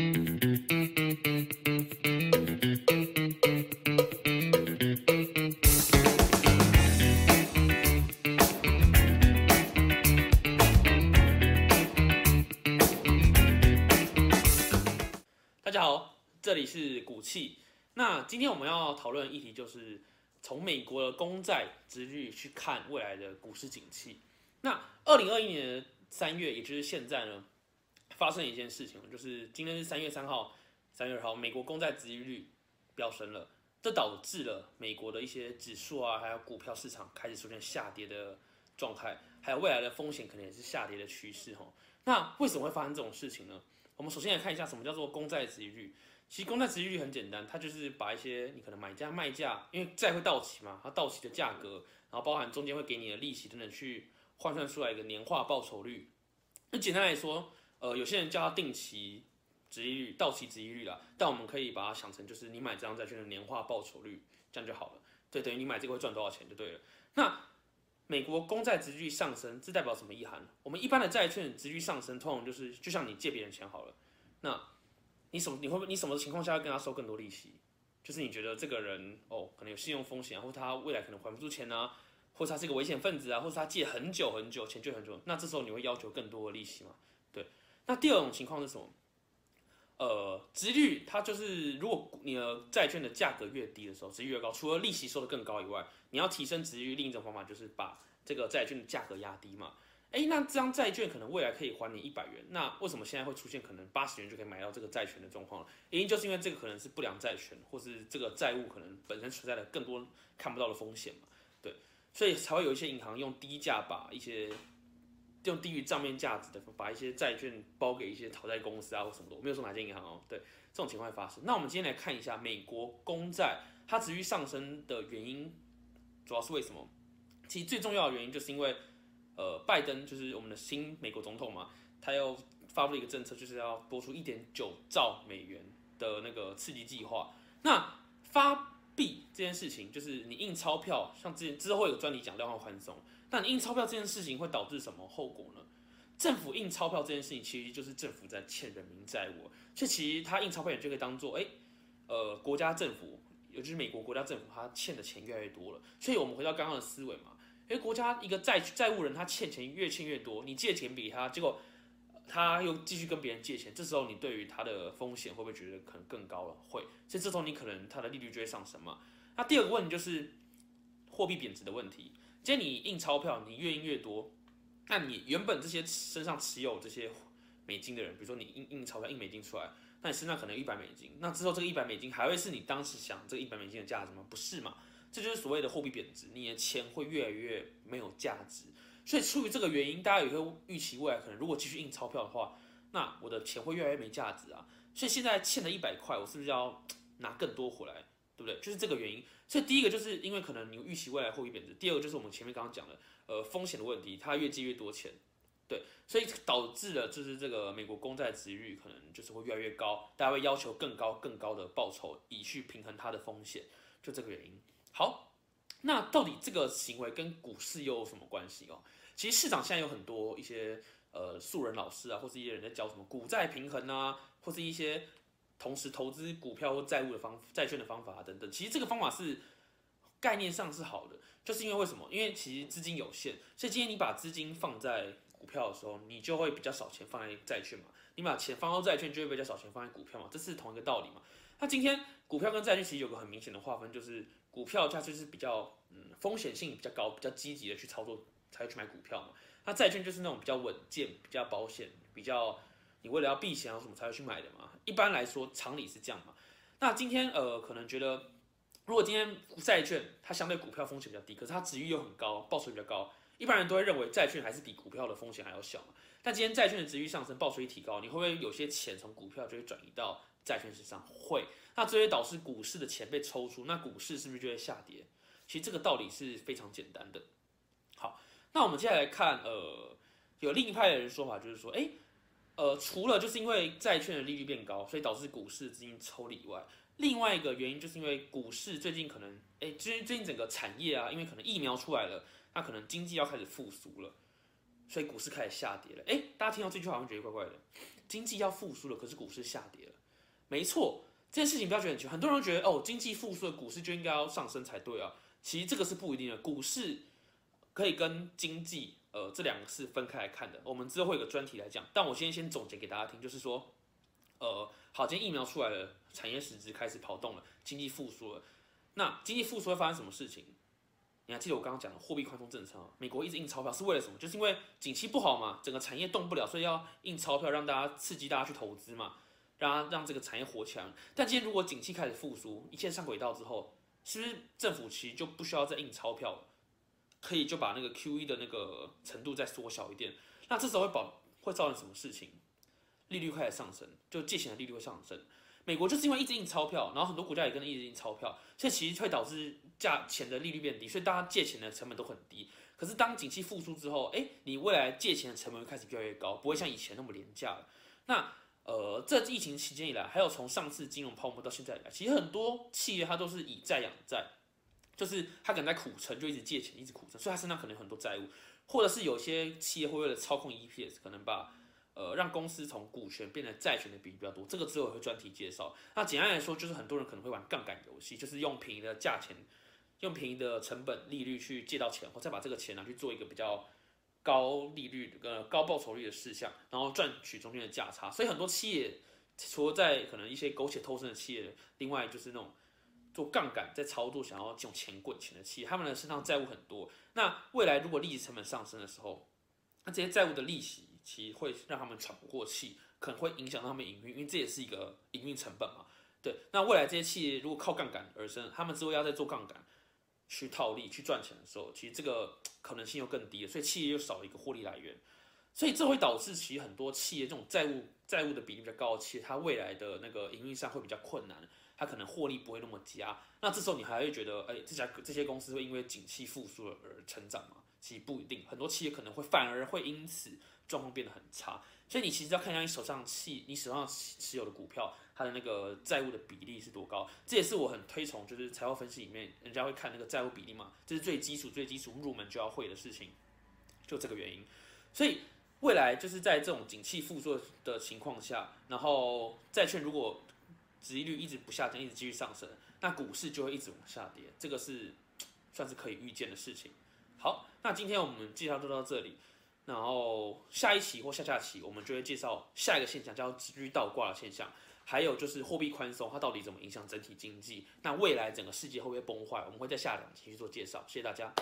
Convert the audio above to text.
大家好，这里是股气。那今天我们要讨论的议题就是从美国的公债殖率去看未来的股市景气。那二零二一年的三月，也就是现在呢，发生一件事情，就是今天是三月三号、三月二号，美国公债殖利率飙升了，这导致了美国的一些指数啊，还有股票市场开始出现下跌的状态，还有未来的风险可能也是下跌的趋势哈。那为什么会发生这种事情呢？我们首先来看一下什么叫做公债殖利率。其实公债殖利率很简单，它就是把一些你可能买价卖价，因为债会到期嘛，它到期的价格，然后包含中间会给你的利息等等，去换算出来一个年化报酬率。那简单来说，呃，有些人叫它定期殖利率、到期殖利率啦，但我们可以把它想成就是你买这张债券的年化报酬率，这样就好了。对，等于你买这个会赚多少钱就对了。那美国公债殖利率上升，这代表什么意涵？我们一般的债券殖利率上升，通常就是就像你借别人钱好了，那你什么你会不会你什么情况下要跟他收更多利息？就是你觉得这个人哦，可能有信用风险啊，或他未来可能还不出钱啊，或者他是一个危险分子啊，或者他借很久很久钱借很久，那这时候你会要求更多的利息吗？那第二种情况是什么？呃，殖率它就是如果你的债券的价格越低的时候，殖率越高，除了利息收的更高以外，你要提升殖率，另一种方法就是把这个债券的价格压低嘛。哎，那这张债券可能未来可以还你一百元，那为什么现在会出现可能八十元就可以买到这个债权的状况了？原因就是因为这个可能是不良债权，或是这个债务可能本身存在了更多看不到的风险嘛？对，所以才会有一些银行用低价把一些用低于账面价值的把一些债券包给一些讨债公司啊或什么的。我没有说哪间银行哦，对，这种情况会发生。那我们今天来看一下美国公债它持续上升的原因，主要是为什么？其实最重要的原因就是因为。呃，拜登就是我们的新美国总统嘛，他又发布了一个政策，就是要拨出一点九兆美元的那个刺激计划。那发币这件事情，就是你印钞票，像之前之后有专题讲量化宽松。那你印钞票这件事情会导致什么后果呢？政府印钞票这件事情，其实就是政府在欠人民债务。所以其实他印钞票也就可以当做，哎，呃，国家政府，尤其是美国国家政府，他欠的钱越来越多了。所以我们回到刚刚的思维嘛。因为国家一个债债务人，他欠钱越欠越多，你借钱给他，结果他又继续跟别人借钱，这时候你对于他的风险会不会觉得可能更高了？会，所以这时候你可能他的利率就会上升嘛。那第二个问题就是货币贬值的问题。既然你印钞票，你越印越多，那你原本这些身上持有这些美金的人，比如说你印印钞票印美金出来，那你身上可能有一百美金，那之后这个一百美金还会是你当时想这个一百美金的价值吗？不是嘛？这就是所谓的货币贬值，你的钱会越来越没有价值。所以出于这个原因，大家也会预期未来可能如果继续印钞票的话，那我的钱会越来越没价值啊。所以现在欠了一百块，我是不是要 拿更多回来，对不对？就是这个原因。所以第一个就是因为可能你预期未来货币贬值，第二个就是我们前面刚刚讲的呃风险的问题，它越借越多钱，对，所以导致了就是这个美国公债值率可能就是会越来越高，大家会要求更高更高的报酬以去平衡它的风险，就这个原因。好，那到底这个行为跟股市又有什么关系哦？其实市场现在有很多一些呃素人老师啊，或是一些人在教什么股债平衡啊，或是一些同时投资股票或债务的方债券的方法等等。其实这个方法是概念上是好的，就是因为为什么？因为其实资金有限，所以今天你把资金放在股票的时候，你就会比较少钱放在债券嘛。你把钱放到债券，就会比较少钱放在股票嘛，这是同一个道理嘛。那今天股票跟债券其实有个很明显的划分，就是。股票它就是比较嗯风险性比较高，比较积极的去操作才会去买股票嘛。那债券就是那种比较稳健、比较保险、比较你为了要避险啊什么才会去买的嘛。一般来说常理是这样嘛。那今天呃可能觉得，如果今天债券它相对股票风险比较低，可是它值率又很高，报酬比较高，一般人都会认为债券还是比股票的风险还要小嘛。但今天债券的值率上升，报酬率提高，你会不会有些钱从股票就会转移到债券身上？会。那这会导致股市的钱被抽出，那股市是不是就会下跌？其实这个道理是非常简单的。好，那我们接下来看，呃，有另一派的人说法就是说，哎，呃，除了就是因为债券的利率变高，所以导致股市资金抽离以外，另外一个原因就是因为股市最近可能，哎，最最近整个产业啊，因为可能疫苗出来了，那可能经济要开始复苏了，所以股市开始下跌了。哎，大家听到这句话好像觉得怪怪的，经济要复苏了，可是股市下跌了。没错，这件事情不要觉得很奇怪，很多人觉得哦，经济复苏的股市就应该要上升才对啊。其实这个是不一定的，股市可以跟经济呃这两个是分开来看的。我们之后会有个专题来讲，但我先先总结给大家听，就是说，呃，好，今天疫苗出来了，产业实质开始跑动了，经济复苏了。那经济复苏会发生什么事情？你还记得我刚刚讲的货币宽松政策吗？美国一直印钞票是为了什么？就是因为景气不好嘛，整个产业动不了，所以要印钞票让大家刺激大家去投资嘛。让让这个产业活起来。但今天如果景气开始复苏，一切上轨道之后，是不是政府其实就不需要再印钞票了？可以就把那个 Q E 的那个程度再缩小一点。那这时候会保会造成什么事情？利率开始上升，就借钱的利率会上升。美国就是因为一直印钞票，然后很多国家也跟着一直印钞票，所以其实会导致价钱的利率变低，所以大家借钱的成本都很低。可是当景气复苏之后，哎，你未来借钱的成本开始越来越高，不会像以前那么廉价了。那呃，这疫情期间以来，还有从上次金融泡沫到现在以来，其实很多企业它都是以债养债，就是他可能在苦撑，就一直借钱，一直苦撑，所以他身上可能有很多债务，或者是有些企业会为了操控 EPS，可能把呃让公司从股权变成债权的比例比较多，这个之后会专题介绍。那简单来说，就是很多人可能会玩杠杆游戏，就是用便宜的价钱，用便宜的成本利率去借到钱，或再把这个钱拿去做一个比较。高利率、呃高报酬率的事项，然后赚取中间的价差，所以很多企业除了在可能一些苟且偷生的企业，另外就是那种做杠杆在操作，想要这种钱滚钱的企业，他们的身上债务很多。那未来如果利息成本上升的时候，那这些债务的利息其实会让他们喘不过气，可能会影响到他们营运，因为这也是一个营运成本嘛。对，那未来这些企业如果靠杠杆而生，他们之后要再做杠杆。去套利去赚钱的时候，其实这个可能性又更低了，所以企业又少了一个获利来源，所以这会导致其实很多企业这种债务债务的比例比较高的企业，它未来的那个营运上会比较困难，它可能获利不会那么佳。那这时候你还会觉得，哎，这家这些公司会因为景气复苏而成长吗？其实不一定，很多企业可能会反而会因此状况变得很差。所以你其实要看一下你手上企你手上持有的股票。它的那个债务的比例是多高？这也是我很推崇，就是财务分析里面人家会看那个债务比例嘛，这是最基础、最基础入门就要会的事情，就这个原因。所以未来就是在这种景气复苏的情况下，然后债券如果值利率一直不下降，一直继续上升，那股市就会一直往下跌，这个是算是可以预见的事情。好，那今天我们介绍就到这里，然后下一期或下下期我们就会介绍下一个现象，叫值率倒挂的现象。还有就是货币宽松，它到底怎么影响整体经济？那未来整个世界会不会崩坏？我们会在下两期去做介绍。谢谢大家。